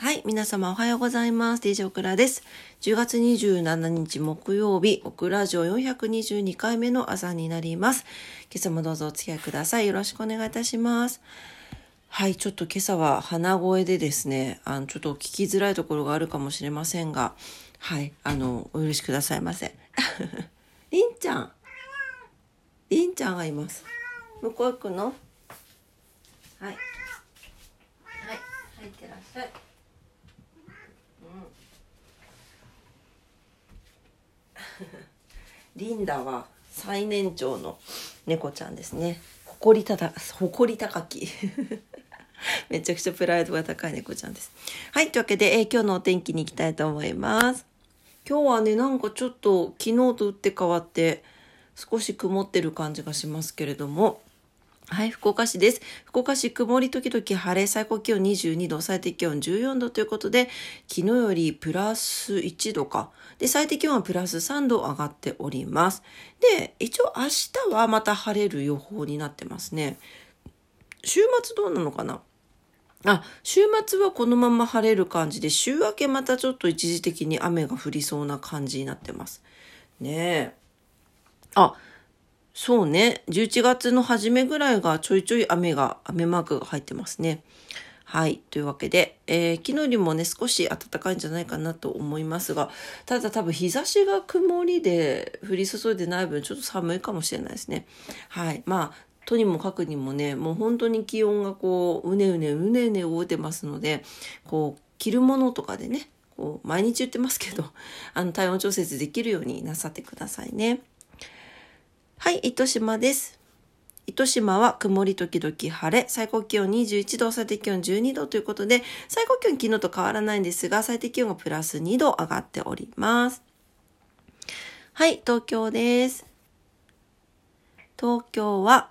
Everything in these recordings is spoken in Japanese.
はい、皆様おはようございます。DJ オクラです。10月27日木曜日、オクラジオ422回目の朝になります。今朝もどうぞお付き合いください。よろしくお願いいたします。はい、ちょっと今朝は鼻声でですね、あの、ちょっと聞きづらいところがあるかもしれませんが、はい、あの、お許しくださいませ。りんちゃん。りんちゃんがいます。向こう行くの？はい。はい、入ってらっしゃい。リンダは最年長の猫ちゃんですね。誇りただ、誇り高き。めちゃくちゃプライドが高い猫ちゃんです。はい、というわけで、えー今日のお天気に行きたいと思います。今日はね、なんかちょっと昨日と打って変わって、少し曇ってる感じがしますけれども、はい、福岡市です。福岡市曇り時々晴れ、最高気温22度、最低気温14度ということで、昨日よりプラス1度か。で、最低気温はプラス3度上がっております。で、一応明日はまた晴れる予報になってますね。週末どうなのかな？あ、週末はこのまま晴れる感じで、週明けまたちょっと一時的に雨が降りそうな感じになってます。ねえ。あ、そうね。11月の初めぐらいがちょいちょい雨が、雨マークが入ってますね。はい。というわけで、えー昨日よりもね、少し暖かいんじゃないかなと思いますが、ただ多分日差しが曇りで降り注いでない分、ちょっと寒いかもしれないですね。はい。まあ、とにもかくにもね、もう本当に気温がこう、うねうねうねうね動いてますので、こう、着るものとかでね、こう、毎日言ってますけど、あの、体温調節できるようになさってくださいね。はい、糸島です。糸島は曇り時々晴れ、最高気温21度、最低気温12度ということで、最高気温昨日と変わらないんですが、最低気温がプラス2度上がっております。はい、東京です。東京は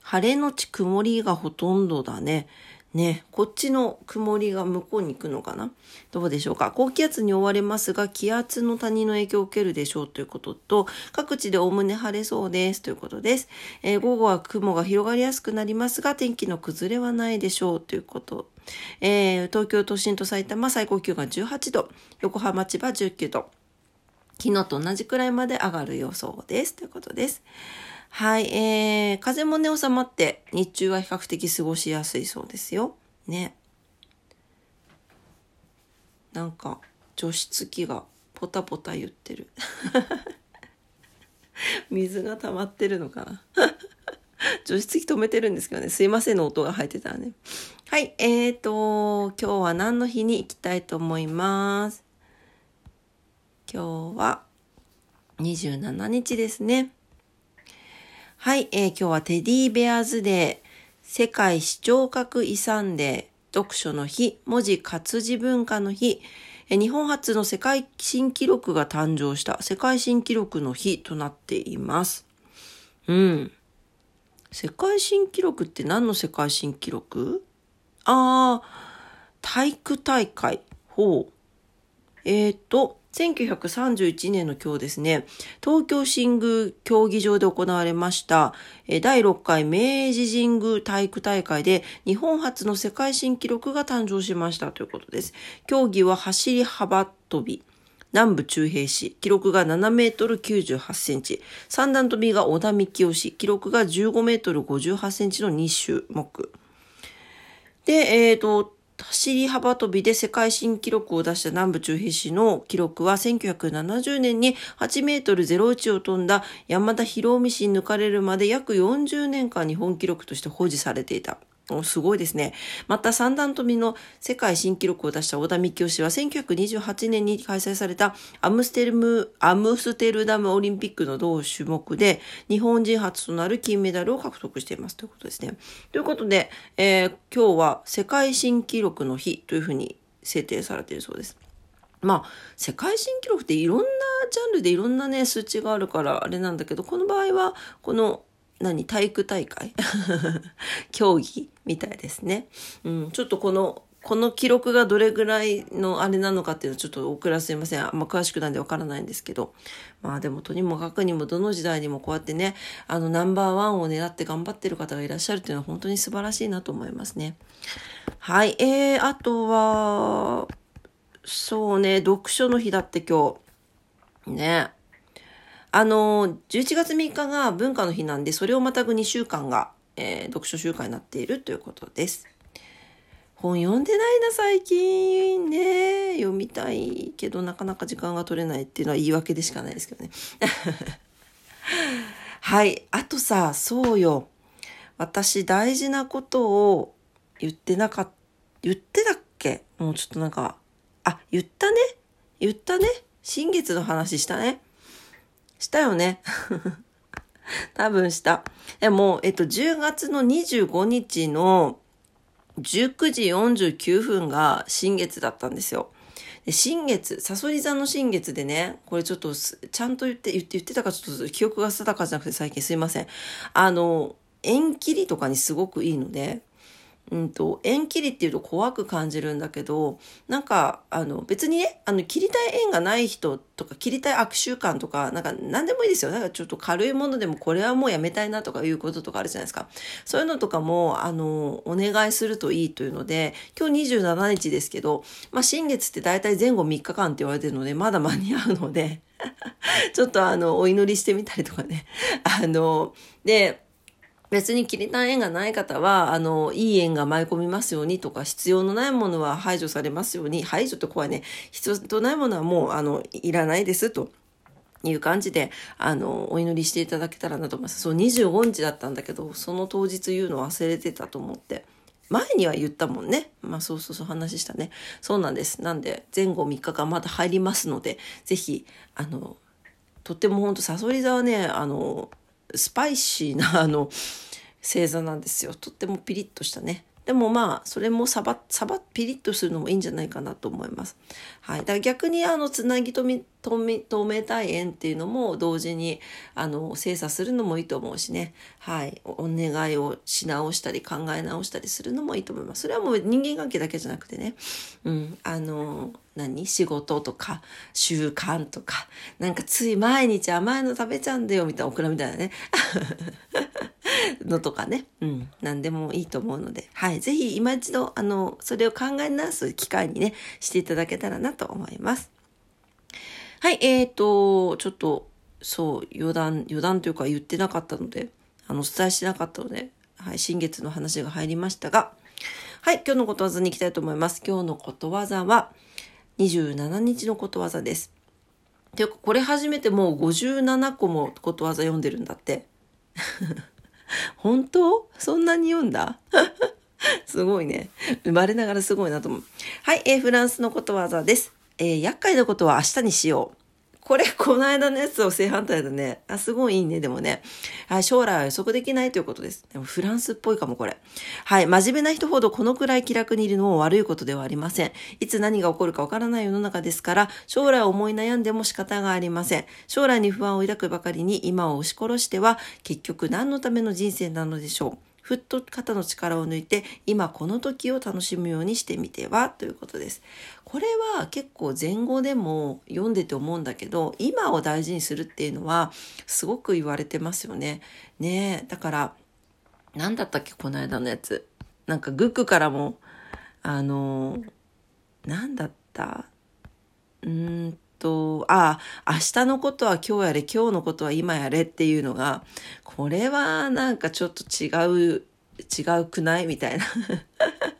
晴れのち曇りがほとんどだね。ね、こっちの曇りが向こうに行くのかな？どうでしょうか？高気圧に覆われますが、気圧の谷の影響を受けるでしょうということと、各地でおおむね晴れそうですということです。えー午後は雲が広がりやすくなりますが、天気の崩れはないでしょうということ。えー東京都心と埼玉最高気温が18度、横浜千葉19度。昨日と同じくらいまで上がる予想です。ということです。はい、えー、風もね、収まって、日中は比較的過ごしやすいそうですよ。ね。なんか、除湿機がポタポタ言ってる。水が溜まってるのかな 除湿機止めてるんですけどね、すいませんの音が入ってたらね。はい、えーと、今日は何の日に行きたいと思います？今日は27日ですね。はい、えー今日はテディベアーズデー、世界視聴覚遺産デー、読書の日、文字活字文化の日、え日本初の世界新記録が誕生した世界新記録の日となっています。うん。世界新記録って何の世界新記録？ああ、体育大会。ほう。えー、と、1931年の今日ですね、東京新宮競技場で行われました、第6回明治神宮体育大会で日本初の世界新記録が誕生しましたということです。競技は走り幅跳び。南部中平市、記録が7メートル98センチ。三段跳びが小田幹雄市、記録が15メートル58センチの2種目。で、えっ、と、走り幅跳びで世界新記録を出した南部中平市の記録は1970年に8メートル01を飛んだ山田博美氏に抜かれるまで約40年間日本記録として保持されていた。すごいですね。また三段跳びの世界新記録を出した小田幹雄氏は1928年に開催されたアムステルム、アムステルダムオリンピックの同種目で日本人初となる金メダルを獲得していますということですね。ということで、えー今日は世界新記録の日というふうに制定されているそうです。まあ、世界新記録っていろんなジャンルでいろんなね、数値があるからあれなんだけど、この場合は、この、何、体育大会？競技みたいですね。うん、ちょっとこの、この記録がどれぐらいのあれなのかっていうのはちょっと遅らせません。あんま詳しくなんでわからないんですけど。まあでもとにもかくにもどの時代にもこうやってね、あのナンバーワンを狙って頑張ってる方がいらっしゃるっていうのは本当に素晴らしいなと思いますね。はい。えー、あとは、そうね、読書の日だって今日。ね。あの、11月3日が文化の日なんで、それをまたぐ2週間が、えー、読書週間になっているということです。本読んでないな、最近。ね読みたいけど、なかなか時間が取れないっていうのは言い訳でしかないですけどね。はい。あとさ、そうよ。私、大事なことを言ってなかった、言ってたっけ？もうちょっとなんか、あ、言ったね？言ったね？新月の話したね？したよね 多分した。でも、えっと、10月の25日の19時49分が新月だったんですよ。で新月、サソリ座の新月でね、これちょっとちゃんと言って、言って言ってたかちょっと記憶が定かじゃなくて最近すいません。あの、縁切りとかにすごくいいので、うんと、縁切りっていうと怖く感じるんだけど、なんか、あの、別にね、あの、切りたい縁がない人とか、切りたい悪習慣とか、なんか、何でもいいですよ。なんかちょっと軽いものでも、これはもうやめたいなとかいうこととかあるじゃないですか。そういうのとかも、あの、お願いするといいというので、今日27日ですけど、まあ、新月って大体前後3日間って言われてるので、まだ間に合うので、ちょっとあの、お祈りしてみたりとかね。あの、で、別に切りたい縁がない方は、あの、いい縁が舞い込みますようにとか、必要のないものは排除されますように、排除って怖いね。必要とないものはもう、あの、いらないですと。いう感じで、あの、お祈りしていただけたらなと思います。そう、25日だったんだけど、その当日言うの忘れてたと思って。前には言ったもんね。まあそうそうそう話したね。そうなんです。なんで、前後3日間まだ入りますので、ぜひ、あの、とってもほんと、サソリ座はね、あの、スパイシーな、あの、星座なんですよ。とってもピリッとしたね。でもまあ、それもサバ、サバ、ピリッとするのもいいんじゃないかなと思います。はい。だから逆に、あの、つなぎとみ、とめ、透明体縁っていうのも同時に、あの、精査するのもいいと思うしね。はい。お願いをし直したり、考え直したりするのもいいと思います。それはもう人間関係だけじゃなくてね。うん。あの、何？仕事とか、習慣とか、なんかつい毎日甘いの食べちゃうんだよ、みたいな、オクラみたいなね。のとかね。うん。何でもいいと思うので、はい。ぜひ今一度、あの、それを考え直す機会にね、していただけたらなと思います。はい。えっ、ー、と、ちょっと、そう、余談、余談というか言ってなかったので、あの、お伝えしてなかったので、はい。新月の話が入りましたが、はい。今日のことわざに行きたいと思います。今日のことわざは、27日のことわざです。ていうか、これ始めてもう57個もことわざ読んでるんだって。本当？そんなに読んだ？すごいね。生まれながらすごいなと思う。はい、えー、フランスのことわざです。えー、厄介なことは明日にしよう。これ、この間のやつを正反対だね。あ、すごいいいね、でもね。はい、将来は予測できないということです。でもフランスっぽいかも、これ。はい、真面目な人ほどこのくらい気楽にいるのも悪いことではありません。いつ何が起こるかわからない世の中ですから、将来を思い悩んでも仕方がありません。将来に不安を抱くばかりに今を押し殺しては、結局何のための人生なのでしょう。ふっと肩の力を抜いて今この時を楽しむようにしてみては？ということです。これは結構前後でも読んでて思うんだけど今を大事にするっていうのはすごく言われてますよね。ねえだから何だったっけこの間のやつ。なんかグックからもあの何だった？うーんと、ああ、明日のことは今日やれ、今日のことは今やれっていうのが、これはなんかちょっと違う、違うくない？みたいな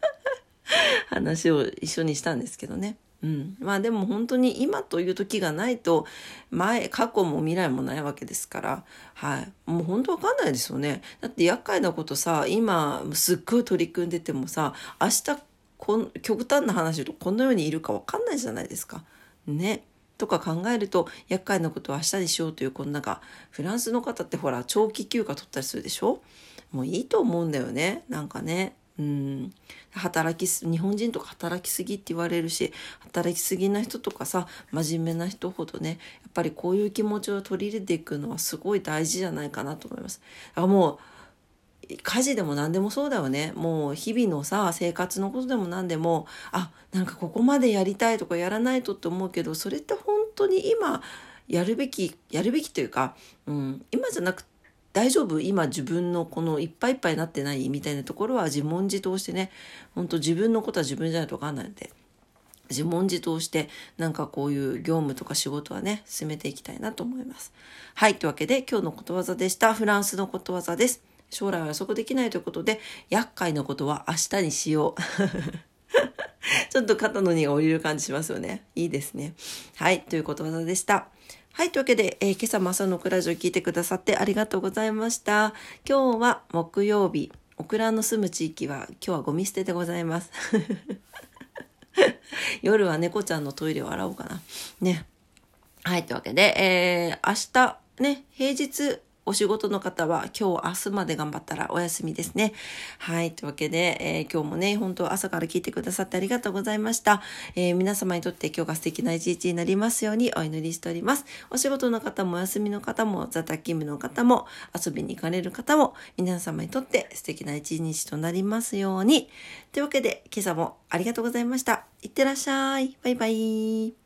話を一緒にしたんですけどね。うん。まあでも本当に今という時がないと、前、過去も未来もないわけですから、はい。もう本当わかんないですよね。だって厄介なことさ、今、すっごい取り組んでてもさ、明日、こん極端な話とこのようにいるかわかんないじゃないですか。ね。とか考えると厄介なことは明日にしようというこのなんかフランスの方ってほら長期休暇取ったりするでしょ？もういいと思うんだよね。なんかね。うん。働きす日本人とか働きすぎって言われるし働きすぎな人とかさ真面目な人ほどねやっぱりこういう気持ちを取り入れていくのはすごい大事じゃないかなと思います。あもう家事でも何でもそうだよね。もう日々のさ、生活のことでも何でも、あ、なんかここまでやりたいとかやらないとって思うけど、それって本当に今やるべき、やるべきというか、うん、今じゃなく、大丈夫？今自分のこのいっぱいいっぱいになってない？みたいなところは自問自答してね、本当自分のことは自分じゃないと分かんないので、自問自答してなんかこういう業務とか仕事はね進めていきたいなと思います。はいというわけで今日のことわざでしたフランスのことわざです。将来は予測できないということで厄介なことは明日にしよう。ちょっと肩の荷が下りる感じしますよね。いいですね。はい、ということわざでした。はい、というわけで、えー、今朝も朝のクラジオ聞いてくださってありがとうございました。今日は木曜日。オクラの住む地域は今日はゴミ捨てでございます。夜は猫ちゃんのトイレを洗おうかな。ね。はい、というわけで、えー、明日、ね、平日、お仕事の方は今日明日まで頑張ったらお休みですね。はい。というわけで、えー、今日もね、本当朝から聞いてくださってありがとうございました。えー、皆様にとって今日が素敵な一日になりますようにお祈りしております。お仕事の方もお休みの方も、座宅勤務の方も、遊びに行かれる方も、皆様にとって素敵な一日となりますように。というわけで、今朝もありがとうございました。いってらっしゃい。バイバイ。